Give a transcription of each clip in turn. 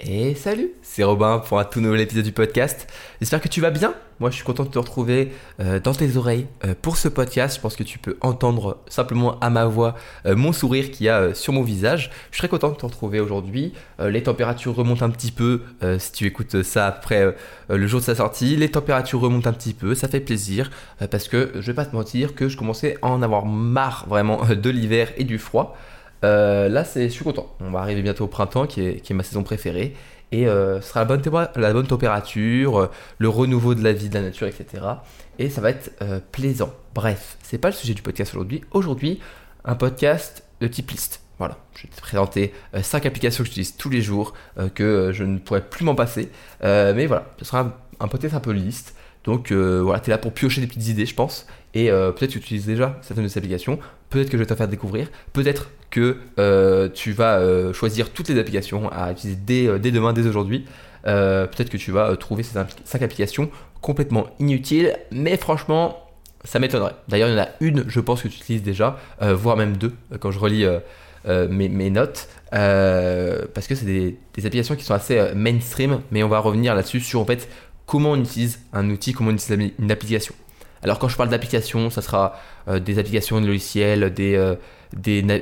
Et salut, c'est Robin pour un tout nouvel épisode du podcast. J'espère que tu vas bien. Moi, je suis content de te retrouver euh, dans tes oreilles euh, pour ce podcast. Je pense que tu peux entendre simplement à ma voix euh, mon sourire qu'il y a sur mon visage. Je très content de te retrouver aujourd'hui. les températures remontent un petit peu. si tu écoutes ça après le jour de sa sortie, les températures remontent un petit peu. Ça fait plaisir parce que je vais pas te mentir que je commençais à en avoir marre vraiment de l'hiver et du froid. Euh, là, c'est, je suis content. On va arriver bientôt au printemps, qui est, ma saison préférée. Et euh, ce sera la bonne, la bonne température, euh, le renouveau de la vie, de la nature, etc. Et ça va être plaisant. Bref, c'est pas le sujet du podcast aujourd'hui. Aujourd'hui, un podcast de type liste. Voilà, je vais te présenter 5 applications que j'utilise tous les jours, que je ne pourrais plus m'en passer. mais voilà, ce sera un, un podcast un peu liste. Donc voilà, tu es là pour piocher des petites idées, je pense. Et peut-être que tu utilises déjà certaines de ces applications. Peut-être que je vais te faire découvrir. Peut-être que euh, tu vas euh, choisir toutes les applications à utiliser dès, euh, demain, dès aujourd'hui. Peut-être que tu vas trouver ces 5 applications complètement inutiles, mais franchement, ça m'étonnerait. D'ailleurs, il y en a une, je pense que tu utilises déjà, voire même deux, quand je relis mes, notes, parce que c'est des, applications qui sont assez mainstream, mais on va revenir là-dessus sur en fait comment on utilise un outil, comment on utilise une application. Alors quand je parle d'applications, ça sera des applications, de logiciels, des,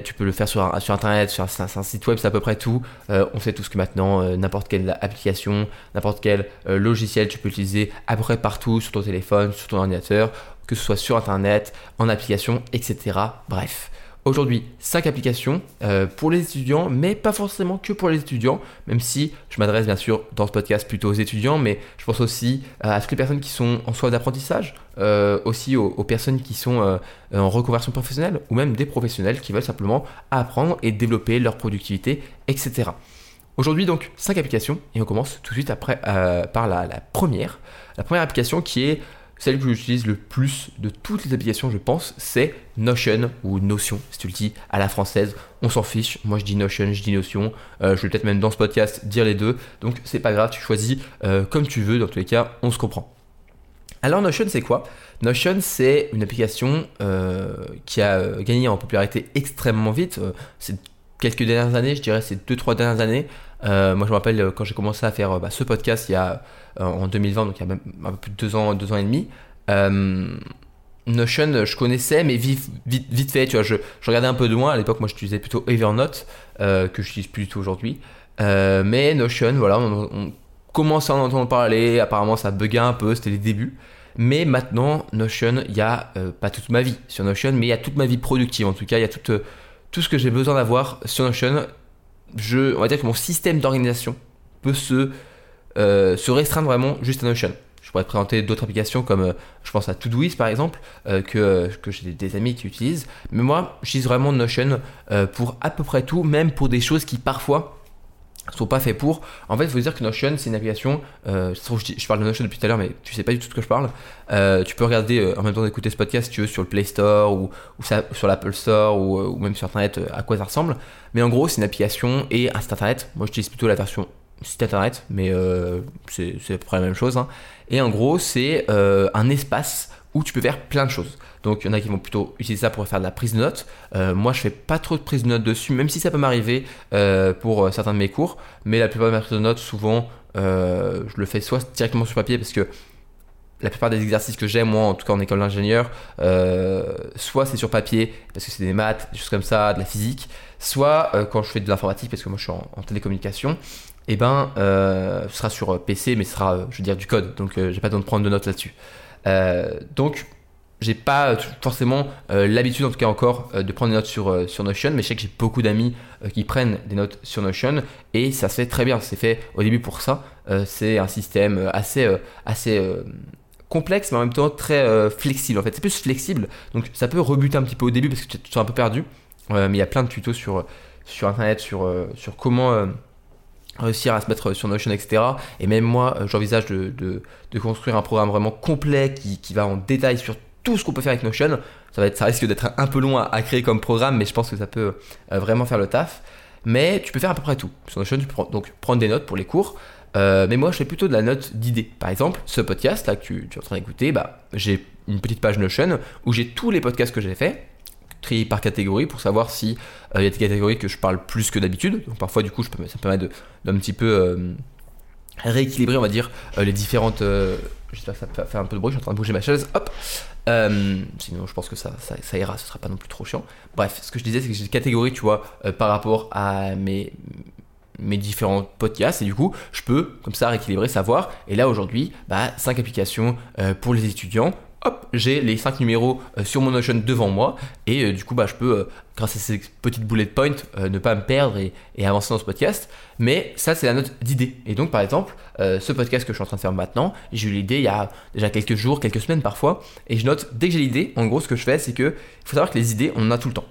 tu peux le faire sur, internet, sur un, site web, c'est à peu près tout. Euh, on sait tous que maintenant, euh, n'importe quelle application, n'importe quel euh, logiciel, tu peux utiliser à peu près partout sur ton téléphone, sur ton ordinateur, que ce soit sur internet, en application, etc. Bref. Aujourd'hui, 5 applications euh, pour les étudiants, mais pas forcément que pour les étudiants, même si je m'adresse bien sûr dans ce podcast plutôt aux étudiants, mais je pense aussi à toutes les personnes qui sont en soif d'apprentissage, euh, aussi aux, personnes qui sont euh, en reconversion professionnelle, ou même des professionnels qui veulent simplement apprendre et développer leur productivité, etc. Aujourd'hui donc 5 applications, et on commence tout de suite après par la première. La première application qui est celle que j'utilise le plus de toutes les applications, je pense, c'est Notion ou Notion, si tu le dis à la française. On s'en fiche. Moi, je dis Notion, je dis Notion. Euh, je vais peut-être même dans ce podcast dire les deux. Donc, c'est pas grave, tu choisis euh, comme tu veux. Dans tous les cas, on se comprend. Alors, Notion, c'est quoi? Notion, c'est une application euh, qui a gagné en popularité extrêmement vite. c'est quelques dernières années, je dirais, c'est 2-3 dernières années. moi, je me rappelle quand j'ai commencé à faire bah, ce podcast il y a euh, en 2020, donc il y a même un peu plus de deux ans, deux ans et demi. Euh, Notion, je connaissais, mais vite, vite, fait, tu vois, je, je, regardais un peu de loin. À l'époque, moi, j'utilisais plutôt Evernote, euh, que j'utilise plus du tout aujourd'hui. mais Notion, voilà, on, commence à en entendre parler. Apparemment, ça buguait un peu, c'était les débuts. Mais maintenant, Notion, il y a pas toute ma vie sur Notion, mais il y a toute ma vie productive. En tout cas, il y a tout, tout ce que j'ai besoin d'avoir sur Notion. Je, on va dire que mon système d'organisation peut se euh, restreindre vraiment juste à Notion. Je pourrais te présenter d'autres applications comme euh, je pense à Todoist par exemple, euh, que, que j'ai des, amis qui utilisent. Mais moi, j'utilise vraiment Notion pour à peu près tout, même pour des choses qui parfois sont pas faits pour. En fait, il faut dire que Notion, c'est une application. je, parle de Notion depuis tout à l'heure, mais tu sais pas du tout de que je parle. tu peux regarder en même temps d'écouter ce podcast, si tu veux, sur le Play Store ou, sur l'Apple Store ou, même sur Internet, à quoi ça ressemble. Mais en gros, c'est une application et un site Internet. Moi, j'utilise plutôt la version site internet, mais euh, c'est à peu près la même chose. Hein. Et en gros, c'est euh, un espace où tu peux faire plein de choses. Donc il y en a qui vont plutôt utiliser ça pour faire de la prise de notes. Euh, moi je fais pas trop de prise de notes dessus, même si ça peut m'arriver pour certains de mes cours. Mais la plupart de mes prises de notes, souvent, je le fais soit directement sur papier parce que la plupart des exercices que j'ai, moi en tout cas en école d'ingénieur, soit c'est sur papier parce que c'est des maths, des choses comme ça, de la physique, soit quand je fais de l'informatique parce que moi je suis en télécommunication, et eh ben, euh, ce sera sur PC, mais ce sera, euh, je veux dire, du code. Donc, euh, j'ai pas besoin de prendre de notes là-dessus. donc, j'ai pas forcément l'habitude, en tout cas encore, de prendre des notes sur, sur Notion, mais je sais que j'ai beaucoup d'amis qui prennent des notes sur Notion et ça se fait très bien. C'est fait au début pour ça. c'est un système assez, assez complexe, mais en même temps très flexible. En fait, c'est plus flexible, donc ça peut rebuter un petit peu au début parce que tu es un peu perdu. mais il y a plein de tutos sur, sur internet sur, sur comment réussir à se mettre sur Notion, etc. Et même moi, euh, j'envisage de, de, construire un programme vraiment complet qui, qui va en détail sur tout ce qu'on peut faire avec Notion. Ça, va être, ça risque d'être un peu long à, créer comme programme, mais je pense que ça peut euh, vraiment faire le taf. Mais tu peux faire à peu près tout. Sur Notion, tu peux donc prendre des notes pour les cours. Euh, mais moi, je fais plutôt de la note d'idées. Par exemple, ce podcast là que tu, es en train d'écouter, bah, j'ai une petite page Notion où j'ai tous les podcasts que j'ai fait trier par catégorie pour savoir si il y a des catégories que je parle plus que d'habitude. Donc parfois, du coup, ça me permet d'un petit peu rééquilibrer, on va dire, les différentes. J'espère que ça fait un peu de bruit, je suis en train de bouger ma chaise. Hop Sinon, je pense que ça, ça, ira, ce sera pas non plus trop chiant. Bref, ce que je disais, c'est que j'ai des catégories, tu vois, par rapport à mes, mes différents podcasts et du coup je peux comme ça rééquilibrer savoir et là aujourd'hui bah 5 applications euh, pour les étudiants hop j'ai les 5 numéros euh, sur mon Notion devant moi et euh, du coup bah je peux grâce à ces petites bullet points ne pas me perdre et, avancer dans ce podcast mais ça c'est la note d'idée et donc par exemple ce podcast que je suis en train de faire maintenant j'ai eu l'idée il y a déjà quelques jours quelques semaines parfois et je note dès que j'ai l'idée en gros ce que je fais c'est que il faut savoir que les idées on en a tout le temps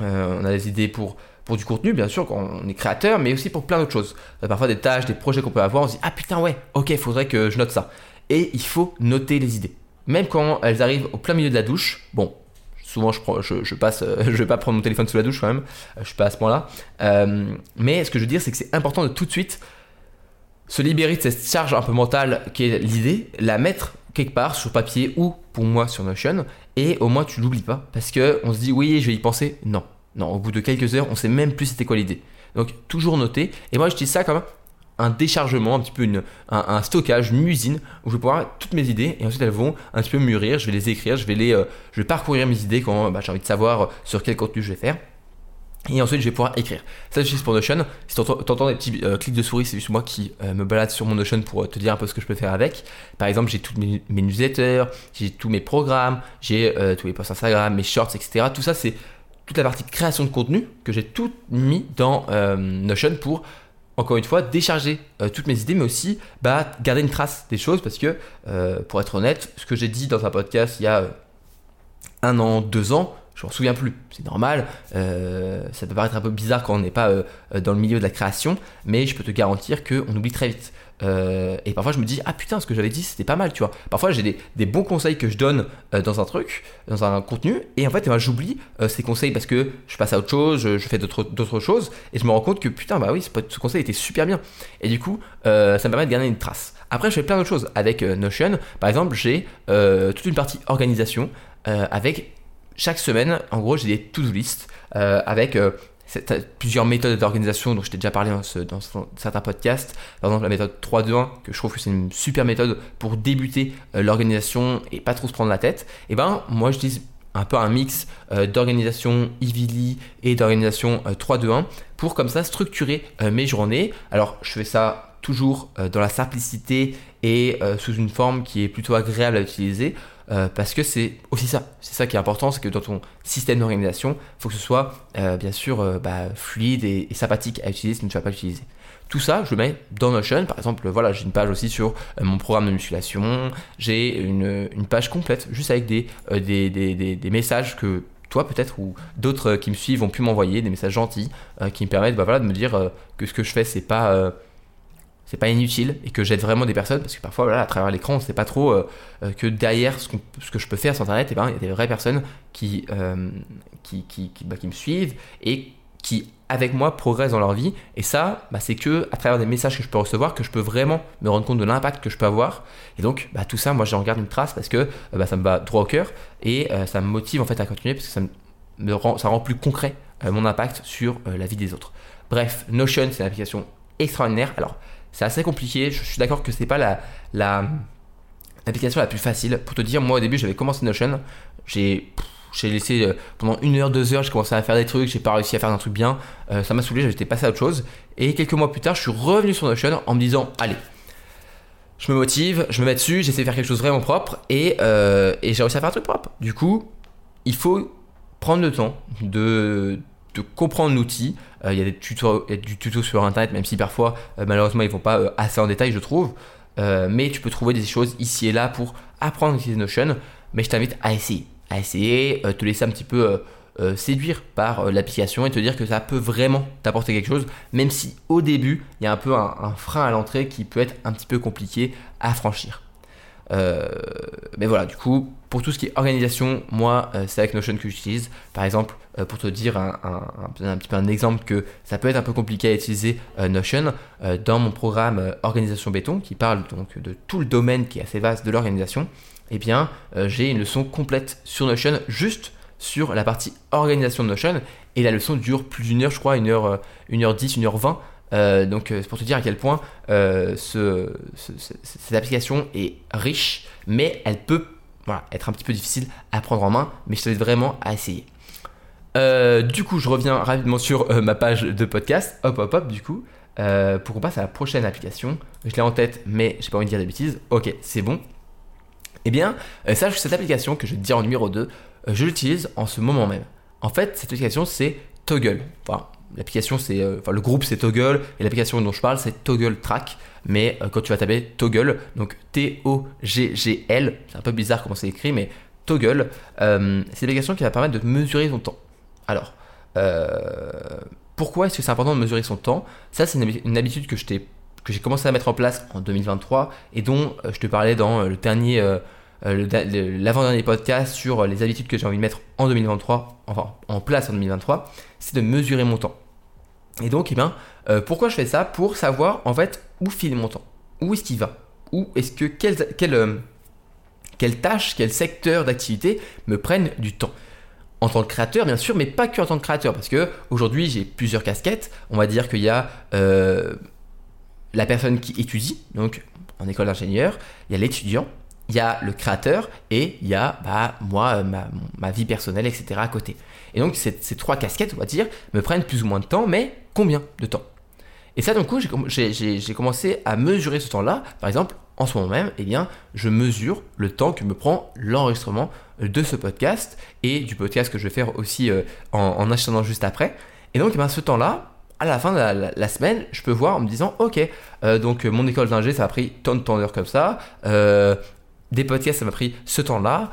on a des idées pour pour du contenu, bien sûr, quand on est créateur, mais aussi pour plein d'autres choses. Euh, parfois des tâches, des projets qu'on peut avoir, on se dit Ah putain, ouais, ok, faudrait que je note ça. Et il faut noter les idées. Même quand elles arrivent au plein milieu de la douche, bon, souvent je, je, je passe, je vais pas prendre mon téléphone sous la douche quand même, euh, je suis pas à ce point-là. Euh, mais ce que je veux dire, c'est que c'est important de tout de suite se libérer de cette charge un peu mentale qui est l'idée, la mettre quelque part sur papier ou pour moi sur Notion, et au moins tu l'oublies pas. Parce que on se dit oui, je vais y penser. Non, non, au bout de quelques heures, on sait même plus c'était quoi l'idée. Donc toujours noter. Et moi, je dis ça comme un déchargement, un petit peu une, un, stockage, une usine où je vais pouvoir toutes mes idées et ensuite elles vont un petit peu mûrir. Je vais les écrire, je vais les, euh, je vais parcourir mes idées quand bah, j'ai envie de savoir euh, sur quel contenu je vais faire. Et ensuite, je vais pouvoir écrire. Ça, j'utilise pour Notion. Si tu entends des petits euh, clics de souris, c'est juste moi qui me balade sur mon Notion pour te dire un peu ce que je peux faire avec. Par exemple, j'ai tous mes, mes, newsletters, j'ai tous mes programmes, j'ai tous les posts Instagram, mes shorts, etc. Tout ça, c'est toute la partie création de contenu que j'ai tout mis dans Notion pour encore une fois décharger euh, toutes mes idées mais aussi bah, garder une trace des choses parce que euh, pour être honnête ce que j'ai dit dans un podcast il y a un an deux ans je m'en souviens plus c'est normal. Ça peut paraître un peu bizarre quand on n'est pas dans le milieu de la création mais je peux te garantir qu'on oublie très vite. Euh, et parfois je me dis ah putain ce que j'avais dit c'était pas mal tu vois. Parfois j'ai des, bons conseils que je donne euh, dans un truc dans un contenu et en fait eh j'oublie euh, ces conseils parce que je passe à autre chose je, fais d'autres choses et je me rends compte que putain bah oui ce conseil était super bien. Et du coup ça me permet de garder une trace. Après je fais plein d'autres choses avec Notion. Par exemple j'ai toute une partie organisation avec chaque semaine en gros j'ai des to-do list avec plusieurs méthodes d'organisation dont je t'ai déjà parlé dans, certains podcasts. Par exemple, la méthode 3-2-1, que je trouve que c'est une super méthode pour débuter euh, l'organisation et pas trop se prendre la tête. Et eh ben, moi, j'utilise un peu un mix euh, d'organisation Ivili et d'organisation 3-2-1 euh, pour comme ça structurer mes journées. Alors, je fais ça toujours dans la simplicité et sous une forme qui est plutôt agréable à utiliser. Euh, parce que c'est aussi ça, c'est ça qui est important, c'est que dans ton système d'organisation, il faut que ce soit euh, bien sûr euh, bah, fluide et, sympathique à utiliser si tu ne vas pas l'utiliser. Tout ça, je le mets dans Notion. Par exemple, voilà, j'ai une page aussi sur mon programme de musculation. J'ai une, page complète, juste avec des, des, des, des, messages que toi peut-être ou d'autres qui me suivent ont pu m'envoyer, des messages gentils qui me permettent bah, voilà, de me dire que ce que je fais, c'est pas c'est pas inutile et que j'aide vraiment des personnes parce que parfois voilà, à travers l'écran on sait pas trop euh, euh, que derrière ce, que je peux faire sur internet et eh ben, il y a des vraies personnes qui, euh, qui, qui, bah, qui, me suivent et qui avec moi progressent dans leur vie. Et ça bah, c'est que à travers des messages que je peux recevoir que je peux vraiment me rendre compte de l'impact que je peux avoir. Et donc bah, tout ça moi j'en garde une trace parce que bah, ça me va droit au cœur et ça me motive en fait à continuer parce que ça me ça rend plus concret mon impact sur la vie des autres. Bref Notion c'est une application extraordinaire. Alors c'est assez compliqué. Je suis d'accord que c'est pas la, la l'application la plus facile. Pour te dire, moi au début j'avais commencé Notion, j'ai j'ai laissé euh, pendant une heure, deux heures, j'ai commencé à faire des trucs, j'ai pas réussi à faire un truc bien, euh, ça m'a saoulé, j'étais passé à autre chose. Et quelques mois plus tard, je suis revenu sur Notion en me disant, allez, je me motive, je me mets dessus, j'essaie de faire quelque chose vraiment propre et, euh, et j'ai réussi à faire un truc propre. Du coup, il faut prendre le temps de, de comprendre l'outil. Euh, il y a des tutos, du tuto sur internet, même si parfois, euh, malheureusement, ils ne vont pas euh, assez en détail, je trouve. mais tu peux trouver des choses ici et là pour apprendre à utiliser Notion. Mais je t'invite à essayer, à essayer, te laisser un petit peu séduire par l'application et te dire que ça peut vraiment t'apporter quelque chose, même si au début, il y a un peu un frein à l'entrée qui peut être un petit peu compliqué à franchir. Euh, mais voilà, du coup, pour tout ce qui est organisation, moi, euh, c'est avec Notion que j'utilise. Par exemple, euh, pour te dire un, un, petit peu un exemple que ça peut être un peu compliqué à utiliser Notion, dans mon programme Organisation Béton, qui parle donc de tout le domaine qui est assez vaste de l'organisation, eh bien, j'ai une leçon complète sur Notion juste sur la partie organisation de Notion. Et la leçon dure plus d'une heure, je crois, une heure, une heure 10, une heure 20. donc c'est pour te dire à quel point ce, cette application est riche, mais elle peut être un petit peu difficile à prendre en main, mais je t'invite vraiment à essayer. du coup, je reviens rapidement sur ma page de podcast. Hop, hop, hop, du coup. Euh, pour qu'on passe à la prochaine application. Je l'ai en tête, mais j'ai pas envie de dire des bêtises. Ok, c'est bon. Eh bien, euh, sache que cette application que je vais te dire en numéro 2, euh, je l'utilise en ce moment même. En fait, cette application, c'est Toggle. L'application, c'est, enfin, le groupe, c'est Toggle, et l'application dont je parle, c'est Toggle Track. Mais quand tu vas taper Toggle, donc T-O-G-G-L, c'est un peu bizarre comment c'est écrit, mais Toggle, c'est l'application qui va permettre de mesurer ton temps. Alors, pourquoi est-ce que c'est important de mesurer son temps? Ça, c'est une, habitude que j'ai commencé à mettre en place en 2023 et dont euh, je te parlais dans euh, le dernier, euh, l'avant-dernier podcast sur les habitudes que j'ai envie de mettre en 2023, enfin en place en 2023, c'est de mesurer mon temps. Et donc, eh bien, pourquoi je fais ça? Pour savoir en fait où file mon temps, où est-ce qu'il va, où est-ce que quelles, quelles, quelles tâches, quels secteurs d'activité me prennent du temps? En tant que créateur, bien sûr, mais pas que en tant que créateur, parce que aujourd'hui j'ai plusieurs casquettes. On va dire qu'il y a euh, la personne qui étudie, donc en école d'ingénieur, il y a l'étudiant, il y a le créateur et il y a bah, moi, ma, vie personnelle, etc. à côté. Et donc ces, ces trois casquettes, on va dire, me prennent plus ou moins de temps, mais combien de temps Et ça, du coup, j'ai commencé à mesurer ce temps-là. Par exemple, en ce moment même, eh bien, je mesure le temps que me prend l'enregistrement de ce podcast et du podcast que je vais faire aussi euh, en, en achetant juste après. Et donc, eh bien, ce temps-là, à la fin de la, semaine, je peux voir en me disant, ok, euh, donc mon école d'ingé, ça m'a pris tant de temps d'heures comme ça. Euh, des podcasts, ça m'a pris ce temps-là.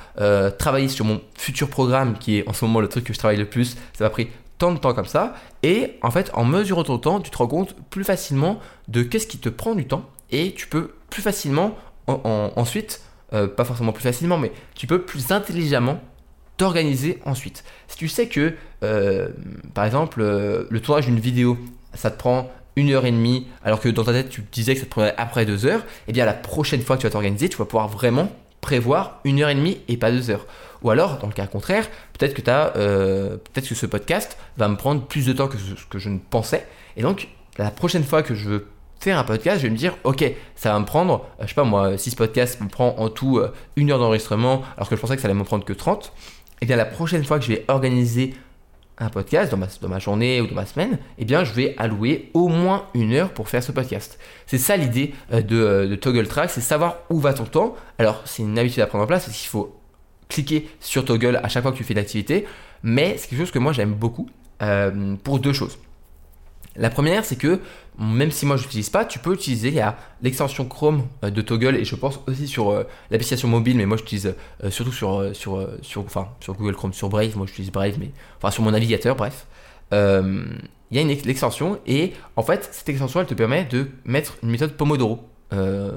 travailler sur mon futur programme, qui est en ce moment le truc que je travaille le plus, ça m'a pris de temps comme ça. Et en fait, en mesurant ton temps, tu te rends compte plus facilement de qu'est-ce qui te prend du temps et tu peux plus facilement ensuite, euh, pas forcément plus facilement, mais tu peux plus intelligemment t'organiser ensuite. Si tu sais que, euh, par exemple, euh, le tournage d'une vidéo, ça te prend une heure et demie, alors que dans ta tête tu disais que ça te prenait après deux heures, et eh bien la prochaine fois que tu vas t'organiser, tu vas pouvoir vraiment prévoir une heure et demie et pas deux heures. Ou alors, dans le cas contraire, peut-être que, as, peut-être que ce podcast va me prendre plus de temps que ce que je ne pensais. Et donc, la prochaine fois que je veux faire un podcast, je vais me dire, ok, ça va me prendre, euh, je sais pas moi, 6 podcasts me prend en tout euh, une heure d'enregistrement, alors que je pensais que ça allait me prendre que 30. Et bien la prochaine fois que je vais organiser un podcast dans ma, dans ma journée ou dans ma semaine, eh bien je vais allouer au moins une heure pour faire ce podcast. C'est ça l'idée euh, de, de, Toggle Track, c'est savoir où va ton temps. Alors c'est une habitude à prendre en place parce qu'il faut cliquer sur Toggle à chaque fois que tu fais l'activité, mais c'est quelque chose que moi j'aime beaucoup pour deux choses. La première, c'est que même si moi je n'utilise pas, tu peux utiliser, l'extension Chrome euh, de Toggle et je pense aussi sur euh, l'application mobile, mais moi j'utilise euh, surtout sur, sur, sur, sur Google Chrome, sur Brave, moi j'utilise Brave, mais enfin sur mon navigateur, bref. il y a une extension et en fait cette extension elle te permet de mettre une méthode Pomodoro. Euh,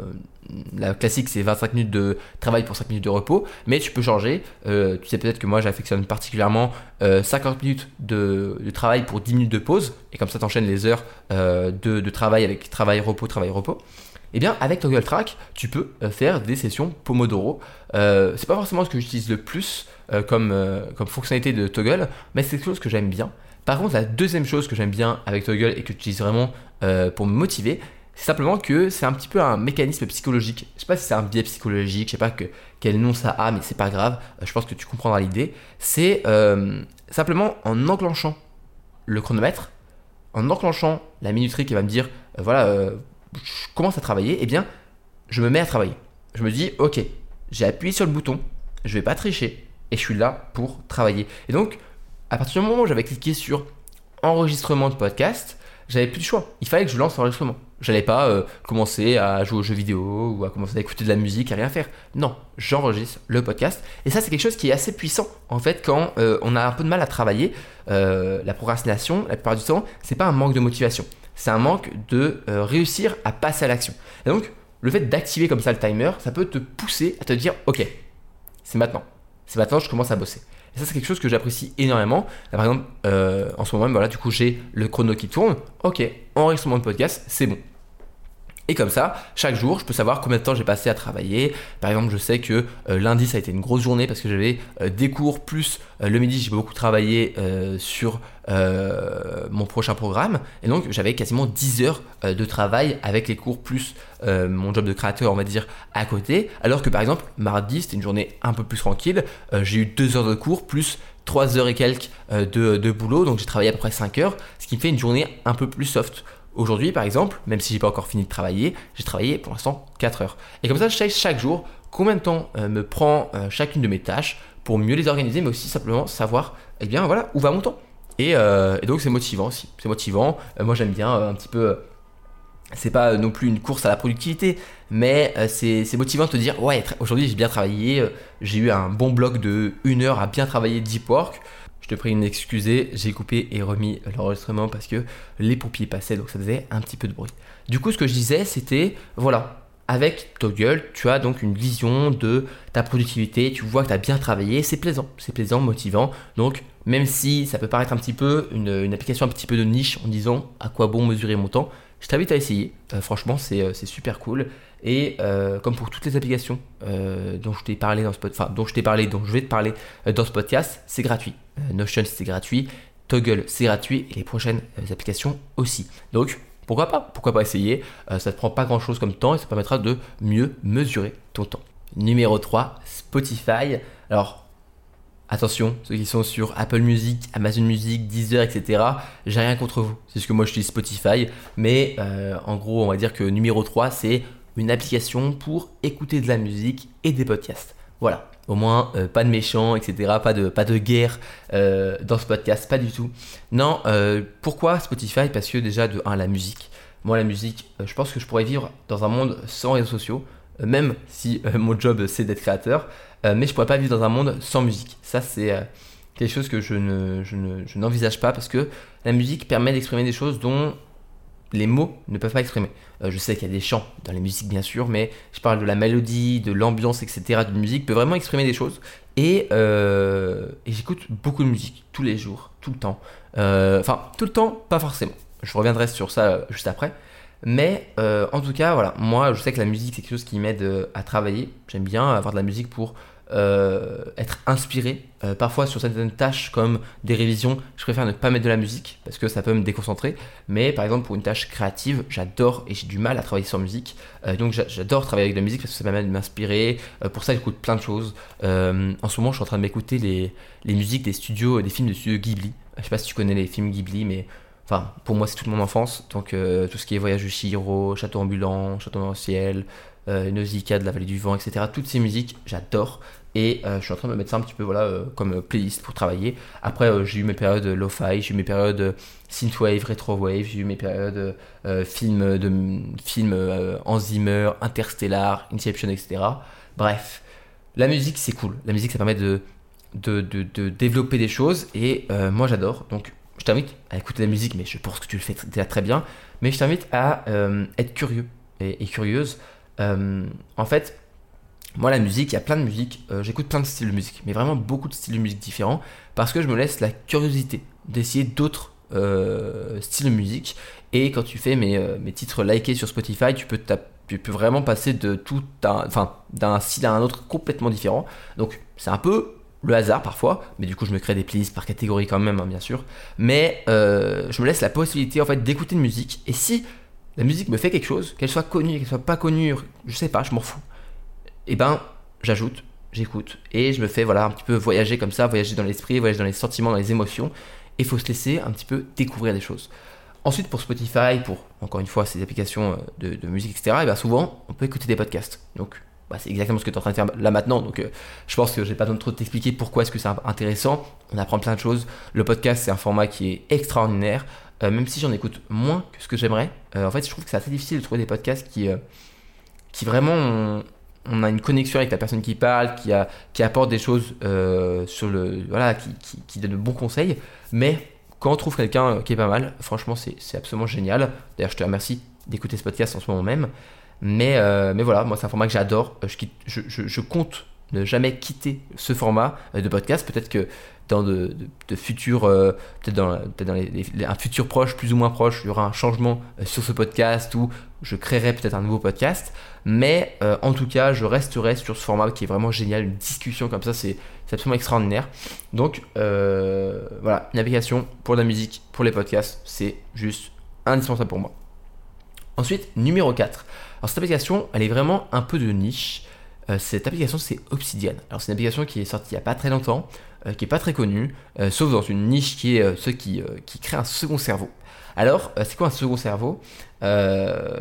la classique c'est 25 minutes de travail pour 5 minutes de repos, mais tu peux changer. Euh, tu sais peut-être que moi j'affectionne particulièrement 50 euh, minutes de, travail pour 10 minutes de pause, et comme ça t'enchaînes les heures de, travail avec travail, repos, travail, repos. Et eh bien avec Toggle Track, tu peux faire des sessions Pomodoro. c'est pas forcément ce que j'utilise le plus comme, comme fonctionnalité de Toggle, mais c'est quelque chose que j'aime bien. Par contre, la deuxième chose que j'aime bien avec Toggle et que j'utilise vraiment pour me motiver, c'est simplement que c'est un petit peu un mécanisme psychologique. Je sais pas si c'est un biais psychologique, je sais pas que, quel nom ça a, mais c'est pas grave. Euh, je pense que tu comprendras l'idée. C'est euh, simplement en enclenchant le chronomètre, en enclenchant la minuterie qui va me dire, euh, voilà, je commence à travailler, eh bien, je me mets à travailler. Je me dis, ok, j'ai appuyé sur le bouton, je vais pas tricher, et je suis là pour travailler. Et donc, à partir du moment où j'avais cliqué sur enregistrement de podcast, j'avais plus de choix. Il fallait que je lance l'enregistrement. J'allais pas euh, commencer à jouer aux jeux vidéo ou à commencer à écouter de la musique et rien faire. Non, j'enregistre le podcast. Et ça, c'est quelque chose qui est assez puissant en fait quand euh, on a un peu de mal à travailler. Euh, la procrastination, la plupart du temps, c'est pas un manque de motivation. C'est un manque de réussir à passer à l'action. Et donc, le fait d'activer comme ça le timer, ça peut te pousser à te dire, ok, c'est maintenant. C'est maintenant, je commence à bosser. Et ça, c'est quelque chose que j'apprécie énormément. par exemple, en ce moment voilà, du coup, j'ai le chrono qui tourne. Ok, enregistrement de podcast, c'est bon. Et comme ça, chaque jour, je peux savoir combien de temps j'ai passé à travailler. Par exemple, je sais que euh, lundi, ça a été une grosse journée parce que j'avais euh, des cours, plus euh, le midi, j'ai beaucoup travaillé sur mon prochain programme. Et donc, j'avais quasiment 10 heures de travail avec les cours, plus mon job de créateur, on va dire, à côté. Alors que par exemple, mardi, c'était une journée un peu plus tranquille. j'ai eu 2 heures de cours, plus 3 heures et quelques de, de boulot. Donc, j'ai travaillé à peu près 5 heures, ce qui me fait une journée un peu plus soft. Aujourd'hui, par exemple, même si j'ai pas encore fini de travailler, j'ai travaillé pour l'instant 4 heures. Et comme ça, je sais chaque jour combien de temps euh, me prend euh, chacune de mes tâches pour mieux les organiser, mais aussi simplement savoir, eh bien voilà, où va mon temps. Et, euh, donc c'est motivant aussi. C'est motivant. moi j'aime bien un petit peu. c'est pas non plus une course à la productivité, mais c'est motivant de te dire ouais, aujourd'hui j'ai bien travaillé, j'ai eu un bon bloc de 1 heure à bien travailler deep work. Je te prie une excusez, j'ai coupé et remis l'enregistrement parce que les pompiers passaient, donc ça faisait un petit peu de bruit. Du coup, ce que je disais, c'était, voilà, avec Toggle, tu as donc une vision de ta productivité, tu vois que tu as bien travaillé, c'est plaisant, c'est plaisant, motivant. Donc, même si ça peut paraître un petit peu une, application un petit peu de niche en disant à quoi bon mesurer mon temps, je t'invite à essayer. Euh, franchement, euh, c'est super cool. Et euh, comme pour toutes les applications dont je t'ai parlé dans ce dont je t'ai parlé, dont je vais te parler dans ce podcast, c'est gratuit. Notion c'est gratuit, Toggle c'est gratuit et les prochaines applications aussi. Donc pourquoi pas? Pourquoi pas essayer? Ça ne prend pas grand chose comme temps et ça permettra de mieux mesurer ton temps. Numéro 3, Spotify. Alors Attention, ceux qui sont sur Apple Music, Amazon Music, Deezer, etc., j'ai rien contre vous. C'est ce que moi je dis Spotify. Mais euh, en gros, on va dire que numéro 3, c'est une application pour écouter de la musique et des podcasts. Voilà. Au moins, euh, pas de méchants, etc. Pas de, pas de guerre euh, dans ce podcast, pas du tout. Non, pourquoi Spotify? Parce que déjà, de 1, la musique. Moi, la musique, je pense que je pourrais vivre dans un monde sans réseaux sociaux, même si mon job c'est d'être créateur. Euh, mais je pourrais pas vivre dans un monde sans musique. Ça, c'est euh, quelque chose que je, ne, n'envisage pas parce que la musique permet d'exprimer des choses dont les mots ne peuvent pas exprimer. Euh, je sais qu'il y a des chants dans les musiques, bien sûr, mais je parle de la mélodie, de l'ambiance, etc. d'une musique, peut vraiment exprimer des choses. Et j'écoute beaucoup de musique, tous les jours, tout le temps. Enfin, tout le temps, pas forcément. Je reviendrai sur ça juste après. Mais en tout cas, voilà, moi je sais que la musique c'est quelque chose qui m'aide à travailler. J'aime bien avoir de la musique pour euh, être inspiré. Euh, parfois sur certaines tâches comme des révisions, je préfère ne pas mettre de la musique parce que ça peut me déconcentrer. Mais par exemple pour une tâche créative, j'adore et j'ai du mal à travailler sans musique. Euh, donc j'adore travailler avec de la musique parce que ça permet de m'inspirer. pour ça j'écoute plein de choses. en ce moment je suis en train de m'écouter les, les musiques des studios, des films de studio Ghibli. Je sais pas si tu connais les films Ghibli, mais enfin pour moi c'est toute mon enfance. Donc tout ce qui est Voyage de Chihiro, Château ambulant, Château dans le ciel, euh, Nausicaa de la vallée du vent, etc. Toutes ces musiques, j'adore. Et euh, je suis en train de me mettre ça un petit peu voilà, euh, comme playlist pour travailler. Après, j'ai eu mes périodes lo-fi, j'ai eu mes périodes synthwave, retrowave, j'ai eu mes périodes films de films en Interstellar, Inception, etc. Bref, la musique c'est cool. La musique ça permet de, de, de, développer des choses et moi j'adore. Donc je t'invite à écouter la musique, mais je pense que tu le fais déjà très bien. Mais je t'invite à être curieux et curieuse euh, en fait, moi, la musique, il y a plein de musiques. Euh, j'écoute plein de styles de musique, mais vraiment beaucoup de styles de musique différents parce que je me laisse la curiosité d'essayer d'autres euh, styles de musique. Et quand tu fais mes, mes, titres likés sur Spotify, tu peux, tu peux vraiment passer de tout enfin, d'un style à un autre complètement différent. Donc, c'est un peu le hasard parfois, mais du coup, je me crée des playlists par catégorie quand même, hein, bien sûr. Mais je me laisse la possibilité en fait d'écouter de musique. Et si la musique me fait quelque chose, qu'elle soit connue, qu'elle soit pas connue, je sais pas, je m'en fous. Et eh ben, j'ajoute, j'écoute, et je me fais voilà un petit peu voyager comme ça, voyager dans l'esprit, voyager dans les sentiments, dans les émotions, et faut se laisser un petit peu découvrir des choses. Ensuite, pour Spotify, pour encore une fois ces applications euh, de, musique, etc., et eh bien souvent, on peut écouter des podcasts. Donc, bah, c'est exactement ce que tu es en train de faire là maintenant. Donc, euh, je pense que j'ai pas besoin de trop t'expliquer pourquoi est-ce que c'est intéressant. On apprend plein de choses. Le podcast, c'est un format qui est extraordinaire. Euh, même si j'en écoute moins que ce que j'aimerais. Euh, en fait, je trouve que c'est assez difficile de trouver des podcasts qui, euh, qui vraiment on, a une connexion avec la personne qui parle, qui, a, qui apporte des choses sur le voilà, qui, donne de bons conseils. Mais quand on trouve quelqu'un qui est pas mal, franchement, c'est absolument génial. D'ailleurs, je te remercie d'écouter ce podcast en ce moment même. Mais, mais voilà, moi, c'est un format que j'adore. Je, je, compte ne jamais quitter ce format de podcast. Peut-être que dans de, futurs, euh, peut-être dans, un futur proche, plus ou moins proche, il y aura un changement euh, sur ce podcast ou je créerai peut-être un nouveau podcast. Mais euh, en tout cas, je resterai sur ce format qui est vraiment génial, une discussion comme ça, c'est absolument extraordinaire. Donc voilà, une application pour la musique, pour les podcasts, c'est juste indispensable pour moi. Ensuite, numéro 4. Alors cette application, elle est vraiment un peu de niche. cette application, c'est Obsidian. Alors c'est une application qui est sortie il n'y a pas très longtemps. Euh, qui est pas très connu, euh, sauf dans une niche qui est euh, ceux qui, qui créent un second cerveau. Alors, c'est quoi un second cerveau?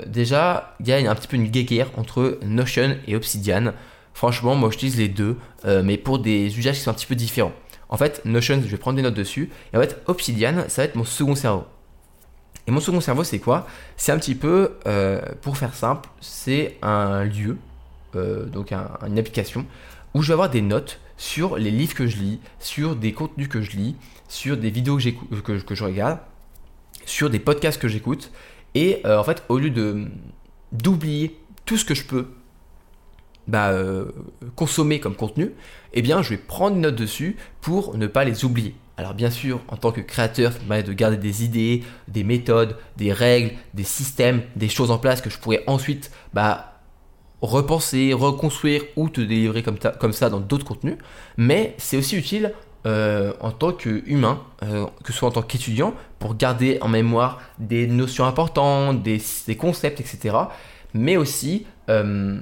Déjà, il y a un petit peu une guéguerre entre Notion et Obsidian. Franchement, moi j'utilise les deux, mais pour des usages qui sont un petit peu différents. En fait, Notion, je vais prendre des notes dessus. Et en fait, Obsidian, ça va être mon second cerveau. Et mon second cerveau, c'est quoi? C'est un petit peu, pour faire simple, c'est un lieu, donc une application, où je vais avoir des notes sur les livres que je lis, sur des contenus que je lis, sur des vidéos que, je regarde, sur des podcasts que j'écoute. Et euh, en fait, au lieu d'oublier tout ce que je peux bah, euh, consommer comme contenu, eh bien, je vais prendre une note dessus pour ne pas les oublier. Alors bien sûr, en tant que créateur, ça me permet de garder des idées, des méthodes, des règles, des systèmes, des choses en place que je pourrais ensuite bah, repenser, reconstruire ou te délivrer comme, comme ça dans d'autres contenus, mais c'est aussi utile euh, en tant qu'humain, euh, que ce soit en tant qu'étudiant, pour garder en mémoire des notions importantes, des, concepts, etc. Mais aussi euh,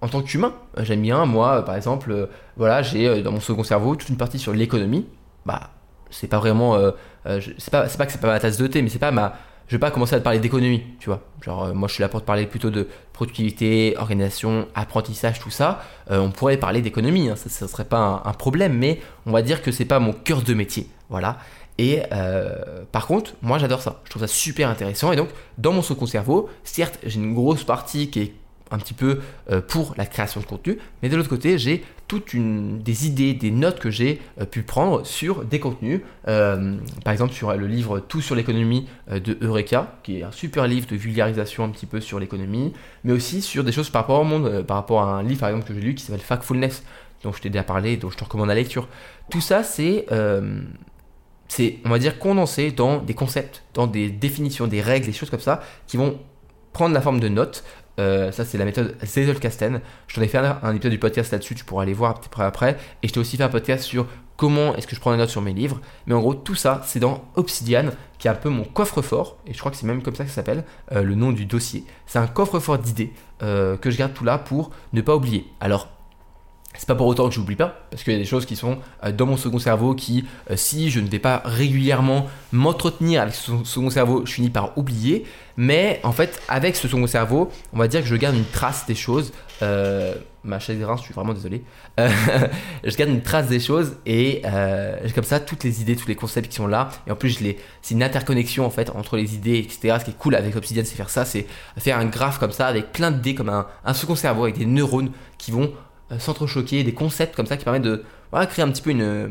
en tant qu'humain. J'aime bien, moi, par exemple, voilà, j'ai dans mon second cerveau toute une partie sur l'économie. Bah, c'est pas vraiment. c'est pas, pas que c'est pas ma tasse de thé, mais c'est pas ma je vais pas commencer à te parler d'économie, tu vois. Genre, euh, moi, je suis là pour te parler plutôt de productivité, organisation, apprentissage, tout ça. Euh, on pourrait parler d'économie, hein, ça ne serait pas un, problème, mais on va dire que c'est pas mon cœur de métier, voilà. Et euh, par contre, moi, j'adore ça. Je trouve ça super intéressant. Et donc, dans mon second cerveau, certes, j'ai une grosse partie qui est un petit peu euh, pour la création de contenu, mais de l'autre côté, j'ai toutes une, des idées, des notes que j'ai euh, pu prendre sur des contenus. Euh, par exemple, sur le livre Tout sur l'économie de Eureka, qui est un super livre de vulgarisation un petit peu sur l'économie, mais aussi sur des choses par rapport au monde, par rapport à un livre par exemple que j'ai lu qui s'appelle Factfulness, dont je t'ai déjà parlé, dont je te recommande la lecture. Tout ça, c'est c'est, on va dire, condensé dans des concepts, dans des définitions, des règles, des choses comme ça, qui vont prendre la forme de notes euh, ça, c'est la méthode Zettelkasten. Je t'en ai fait un, épisode du podcast là-dessus, tu pourras aller voir petit peu après. Et je t'ai aussi fait un podcast sur comment est-ce que je prends des notes sur mes livres. Mais en gros, tout ça, c'est dans Obsidian, qui est un peu mon coffre-fort. Et je crois que c'est même comme ça que ça s'appelle, euh, le nom du dossier. C'est un coffre-fort d'idées euh, que je garde tout là pour ne pas oublier. Alors, c'est pas pour autant que je n'oublie pas, parce qu'il y a des choses qui sont dans mon second cerveau qui, si je ne vais pas régulièrement m'entretenir avec ce second cerveau, je finis par oublier. Mais en fait, avec ce second cerveau, on va dire que je garde une trace des choses. Euh, ma chaise reins, je suis vraiment désolé. Euh, je garde une trace des choses et euh, comme ça toutes les idées, tous les concepts qui sont là. Et en plus, c'est une interconnexion en fait entre les idées, etc. Ce qui est cool avec Obsidian, c'est faire ça, c'est faire un graphe comme ça avec plein d'idées, comme un, second cerveau avec des neurones qui vont s'entrechoquer, des concepts comme ça qui permettent de créer un petit peu une,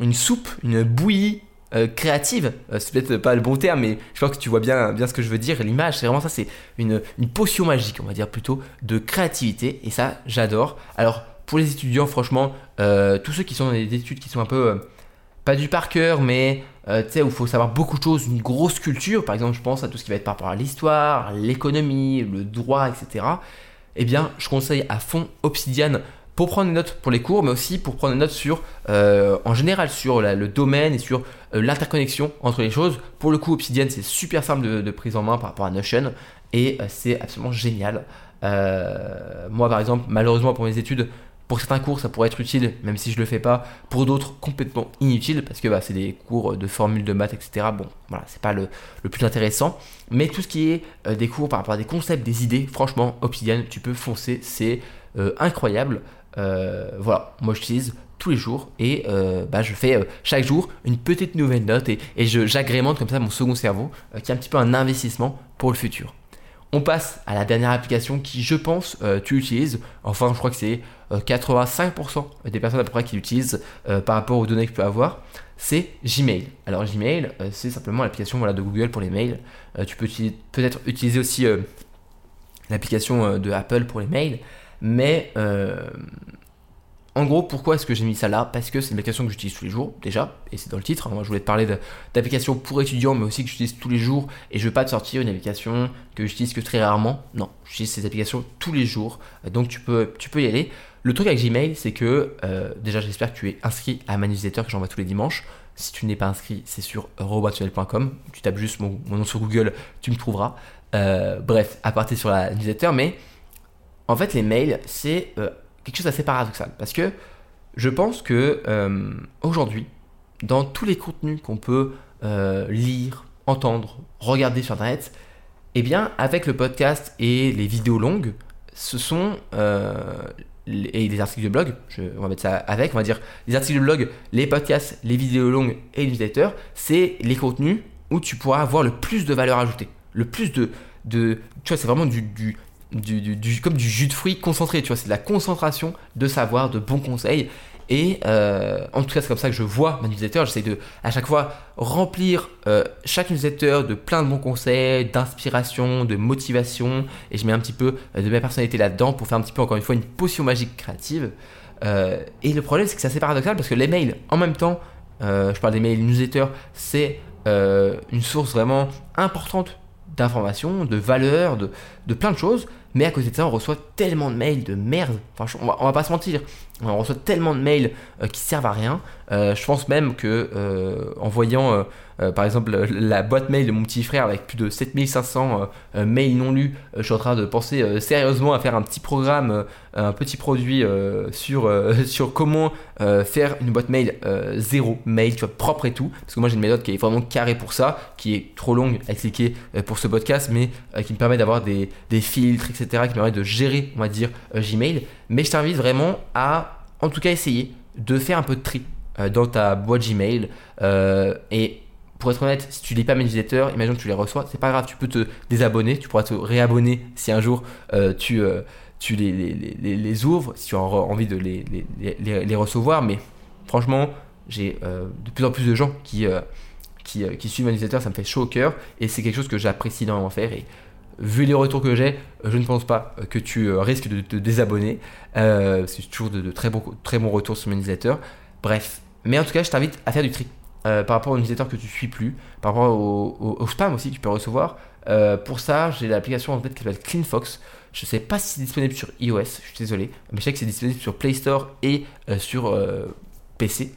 une soupe, une bouillie euh, créative, euh, c'est peut-être pas le bon terme, mais je pense que tu vois bien, bien ce que je veux dire. L'image, c'est vraiment ça, c'est une, une, potion magique, on va dire plutôt, de créativité, et ça, j'adore. Alors, pour les étudiants, franchement, euh, tous ceux qui sont dans des études qui sont un peu, pas du par cœur, mais tu sais, où il faut savoir beaucoup de choses, une grosse culture, par exemple, je pense à tout ce qui va être par rapport à l'histoire, l'économie, le droit, etc. Eh bien, je conseille à fond Obsidian pour prendre des notes pour les cours, mais aussi pour prendre des notes sur, euh, en général, sur le domaine et sur euh, l'interconnexion entre les choses. Pour le coup, Obsidian, c'est super simple de, prise en main par rapport à Notion et euh, c'est absolument génial. moi, par exemple, malheureusement pour mes études, pour certains cours, ça pourrait être utile, même si je le fais pas. Pour d'autres, complètement inutile, parce que bah, c'est des cours de formules de maths, etc. Bon, voilà, c'est pas le, plus intéressant. Mais tout ce qui est des cours par rapport à des concepts, des idées, franchement, Obsidian, tu peux foncer, c'est incroyable. Euh, voilà, moi j'utilise tous les jours et euh, bah, je fais euh, chaque jour une petite nouvelle note et j'agrémente comme ça mon second cerveau qui est un petit peu un investissement pour le futur. On passe à la dernière application qui, je pense, tu utilises. Enfin, je crois que c'est 85% des personnes à peu près qui l'utilisent par rapport aux données que tu peux avoir. C'est Gmail. Alors, Gmail, c'est simplement l'application voilà, de Google pour les mails. tu peux peut-être utiliser aussi l'application de Apple pour les mails. Mais en gros, pourquoi est-ce que j'ai mis ça là? Parce que c'est une application que j'utilise tous les jours, déjà, et c'est dans le titre. Hein. Moi, je voulais te parler d'applications pour étudiants, mais aussi que j'utilise tous les jours, et je ne veux pas te sortir une application que j'utilise que très rarement. Non, j'utilise ces applications tous les jours, donc tu peux, y aller. Le truc avec Gmail, c'est que, euh, déjà, j'espère que tu es inscrit à ma newsletter que j'envoie tous les dimanches. Si tu n'es pas inscrit, c'est sur robatuel.com. Tu tapes juste mon, nom sur Google, tu me trouveras. Euh, bref, à partir sur la newsletter, mais en fait, les mails, c'est euh, quelque chose d'assez paradoxal. Parce que je pense que euh, aujourd'hui, dans tous les contenus qu'on peut euh, lire, entendre, regarder sur Internet, eh bien, avec le podcast et les vidéos longues, ce sont et les articles de blog, je, on va mettre ça avec, on va dire les articles de blog, les podcasts, les vidéos longues et les newsletters, c'est les contenus où tu pourras avoir le plus de valeur ajoutée, le plus de, de tu vois, c'est vraiment du, du, comme du jus de fruits concentré, tu vois, c'est de la concentration de savoir, de bons conseils. Et euh, en tout cas, c'est comme ça que je vois ma newsletter. J'essaie de, à chaque fois, remplir euh, chaque newsletter de plein de bons conseils, d'inspiration, de motivation. Et je mets un petit peu euh, de ma personnalité là-dedans pour faire un petit peu, encore une fois, une potion magique créative. et le problème, c'est que c'est assez paradoxal parce que les mails, en même temps, je parle des mails newsletters, c'est une source vraiment importante d'informations, de valeurs, de, de plein de choses. Mais à côté de ça, on reçoit tellement de mails de merde. Enfin, on va, pas se mentir. On reçoit tellement de mails euh, qui servent à rien. Euh, je pense même que euh, en voyant par exemple la boîte mail de mon petit frère avec plus de 7500 mails non lus, je suis en train de penser sérieusement à faire un petit programme, un petit produit sur, sur comment faire une boîte mail zéro mail, tu vois, propre et tout. Parce que moi j'ai une méthode qui est vraiment carrée pour ça, qui est trop longue à expliquer pour ce podcast, mais qui me permet d'avoir des, des filtres, etc., qui me permet de gérer, on va dire, Gmail. Mais je t'invite vraiment à en tout cas essayer de faire un peu de tri euh, dans ta boîte Gmail. Euh, et pour être honnête, si tu lis pas mes newsletters, imagine que tu les reçois, c'est pas grave, tu peux te désabonner, tu pourras te réabonner si un jour euh, tu, tu les, les, les, ouvres, si tu as envie de les, les recevoir. Mais franchement, j'ai de plus en plus de gens qui, qui, qui, suivent mes newsletters, ça me fait chaud au cœur et c'est quelque chose que j'apprécie énormément faire. Et vu les retours que j'ai, je ne pense pas que tu risques de te désabonner. Euh, c'est toujours de, très, bons, très bons retours sur mes newsletters. Bref. Mais en tout cas, je t'invite à faire du tri euh, par rapport aux newsletters que tu suis plus, par rapport au, spam aussi que tu peux recevoir. Euh, pour ça, j'ai l'application en fait qui s'appelle CleanFox. Je ne sais pas si c'est disponible sur iOS, je suis désolé, mais je sais que c'est disponible sur Play Store et sur PC.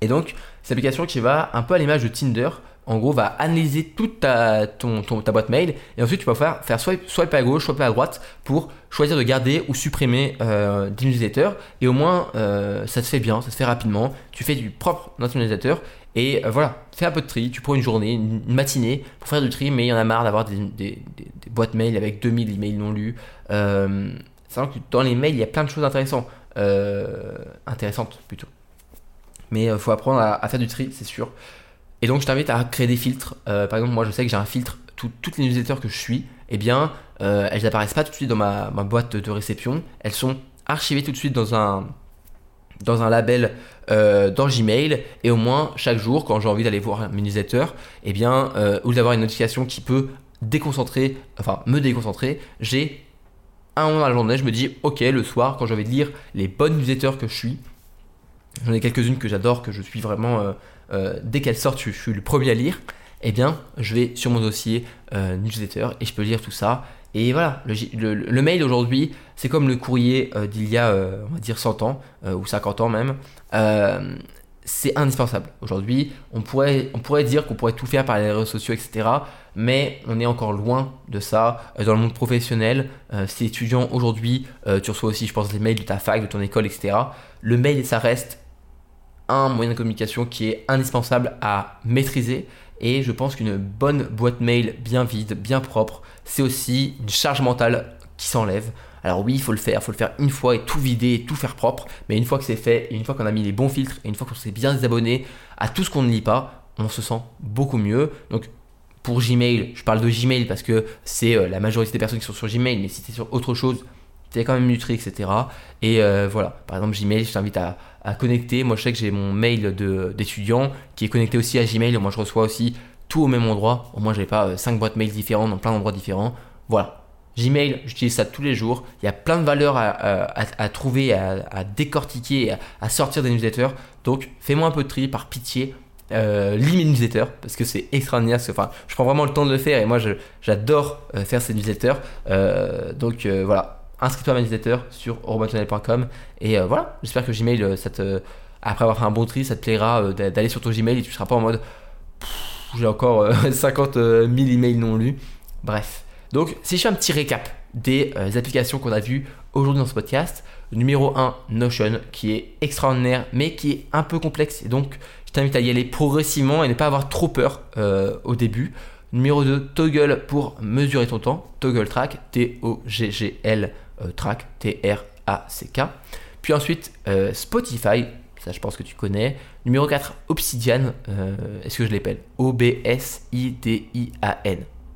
Et donc, c'est l'application qui va un peu à l'image de Tinder en gros, va analyser toute ta, ton, ta boîte mail et ensuite tu vas faire, faire swipe, swipe à gauche, swipe à droite pour choisir de garder ou supprimer euh, des newsletters et au moins euh, ça se fait bien, ça se fait rapidement, tu fais du propre dans ton newsletter et euh, voilà, fais un peu de tri, tu prends une journée, une, matinée pour faire du tri mais il y en a marre d'avoir des, des, boîtes mail avec 2000 emails non lus. Euh, que dans les mails il y a plein de choses intéressantes, intéressantes plutôt. Mais il faut apprendre à, à faire du tri, c'est sûr. Et donc je t'invite à créer des filtres. Euh, par exemple, moi je sais que j'ai un filtre, toutes les newsletters que je suis, eh bien, euh, elles n'apparaissent pas tout de suite dans ma, boîte de réception. Elles sont archivées tout de suite dans un, dans un label euh, dans Gmail. Et au moins, chaque jour, quand j'ai envie d'aller voir mes newsletters, eh bien, ou d'avoir une notification qui peut déconcentrer, enfin me déconcentrer, j'ai un moment dans la journée, je me dis, ok, le soir, quand je vais lire les bonnes newsletters que je suis, j'en ai quelques-unes que j'adore, que je suis vraiment dès qu'elle sort, je, suis le premier à lire, eh bien, je vais sur mon dossier euh, newsletter et je peux lire tout ça. Et voilà, le, mail aujourd'hui, c'est comme le courrier euh, d'il y a, on va dire, 100 ans, ou 50 ans même. c'est indispensable. Aujourd'hui, on pourrait, on pourrait dire qu'on pourrait tout faire par les réseaux sociaux, etc. Mais on est encore loin de ça. Dans le monde professionnel, si étudiant aujourd'hui, tu reçois aussi, je pense, des mails de ta fac, de ton école, etc. Le mail, ça reste un moyen de communication qui est indispensable à maîtriser. Et je pense qu'une bonne boîte mail bien vide, bien propre, c'est aussi une charge mentale qui s'enlève. Alors oui, il faut le faire, il faut le faire une fois et tout vider et tout faire propre. Mais une fois que c'est fait, une fois qu'on a mis les bons filtres, et une fois qu'on s'est bien désabonné à tout ce qu'on ne lit pas, on se sent beaucoup mieux. Donc pour Gmail, je parle de Gmail parce que c'est euh, la majorité des personnes qui sont sur Gmail, mais si tu es sur autre chose, tu quand même nutri, etc. Et euh, voilà, par exemple Gmail, je t'invite à, à connecter. Moi, je sais que j'ai mon mail d'étudiant qui est connecté aussi à Gmail. Moi, je reçois aussi tout au même endroit. Au moins, j'ai pas euh, cinq boîtes mail différentes dans plein d'endroits différents. Voilà. Gmail, j'utilise ça tous les jours. Il y a plein de valeurs à, trouver, à, décortiquer, à, sortir des newsletters. Donc, fais-moi un peu de tri par pitié. Euh, lis mes newsletters parce que c'est extraordinaire. Enfin, je prends vraiment le temps de le faire et moi, j'adore euh, faire ces newsletters. Euh, donc, voilà. Inscris-toi à ma newsletter sur robotunnel.com et voilà. J'espère que Gmail, ça te, après avoir fait un bon tri, ça te plaira d'aller sur ton Gmail et tu seras pas en mode j'ai encore 50 000 emails non lus. Bref. Donc, si je fais un petit récap des euh, applications qu'on a vues aujourd'hui dans ce podcast, numéro 1, Notion, qui est extraordinaire, mais qui est un peu complexe. Et donc, je t'invite à y aller progressivement et ne pas avoir trop peur euh, au début. Numéro 2, Toggle pour mesurer ton temps. Toggle Track, T-O-G-G-L euh, Track, T-R-A-C-K. Puis ensuite, Spotify, ça je pense que tu connais. Numéro 4, Obsidian, est-ce que je l'appelle O-B-S-I-D-I-A-N.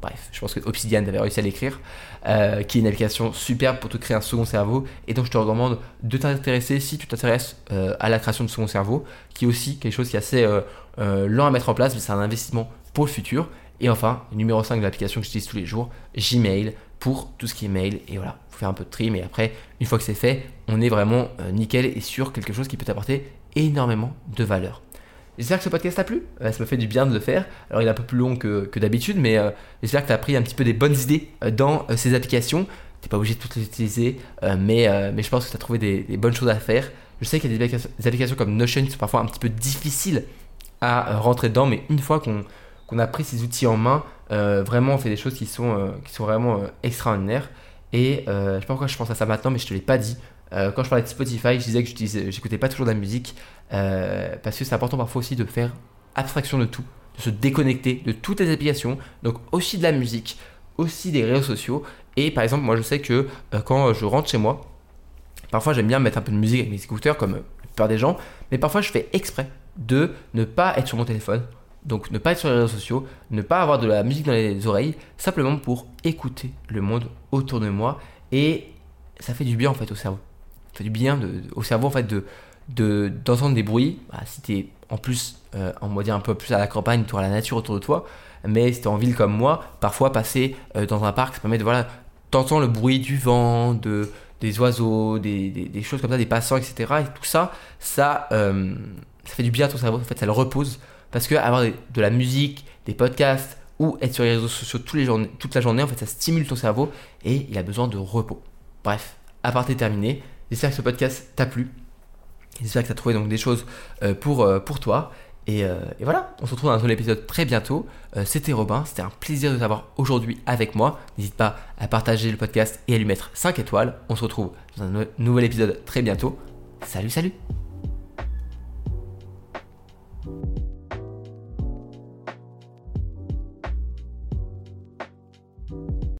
Bref, je pense que Obsidian avait réussi à l'écrire, euh, qui est une application superbe pour te créer un second cerveau. Et donc, je te recommande de t'intéresser si tu t'intéresses euh, à la création de second cerveau, qui est aussi quelque chose qui est assez euh, lent à mettre en place, mais c'est un investissement pour le futur. Et enfin, numéro 5 de l'application que j'utilise tous les jours, Gmail, pour tout ce qui est mail. Et voilà, il faut faire un peu de tri, mais après, une fois que c'est fait, on est vraiment nickel et sur quelque chose qui peut t'apporter énormément de valeur. J'espère que ce podcast t'a plu. Euh, ça me fait du bien de le faire. Alors, il est un peu plus long que, d'habitude, mais euh, j'espère que tu as pris un petit peu des bonnes idées euh, dans ces applications. Tu n'es pas obligé de toutes les utiliser, mais, mais je pense que tu as trouvé des, bonnes choses à faire. Je sais qu'il y a des, applications comme Notion qui sont parfois un petit peu difficiles à rentrer dedans, mais une fois qu'on a pris ces outils en main, vraiment on fait des choses qui sont, qui sont vraiment extraordinaires. Et je ne sais pas pourquoi je pense à ça maintenant, mais je te l'ai pas dit. quand je parlais de Spotify, je disais que j'écoutais pas toujours de la musique. Euh, parce que c'est important parfois aussi de faire abstraction de tout, de se déconnecter de toutes les applications, donc aussi de la musique, aussi des réseaux sociaux. Et par exemple, moi je sais que euh, quand je rentre chez moi, parfois j'aime bien mettre un peu de musique avec mes écouteurs, comme la plupart des gens, mais parfois je fais exprès de ne pas être sur mon téléphone, donc ne pas être sur les réseaux sociaux, ne pas avoir de la musique dans les oreilles, simplement pour écouter le monde autour de moi. Et ça fait du bien en fait au cerveau. Ça fait du bien au cerveau en fait de, d'entendre des bruits. Bah, si tu es en plus, euh, on va dire un peu plus à la campagne, tu auras la nature autour de toi. Mais si tu es en ville comme moi, parfois passer euh, dans un parc, ça permet de voilà, t'entends le bruit du vent, de, des oiseaux, des, des, choses comme ça, des passants, etc. Et tout ça, ça, euh, ça fait du bien à ton cerveau. En fait, ça le repose. Parce que avoir de la musique, des podcasts ou être sur les réseaux sociaux toute la journée, en fait, ça stimule ton cerveau et il a besoin de repos. Bref, aparté terminé. J'espère que ce podcast t'a plu. J'espère que tu as trouvé donc des choses euh, pour, euh, pour toi. Euh, et, voilà, on se retrouve dans un nouvel épisode très bientôt. C'était Robin, c'était un plaisir de t'avoir aujourd'hui avec moi. N'hésite pas à partager le podcast et à lui mettre 5 étoiles. On se retrouve dans un nouvel épisode très bientôt. Salut, salut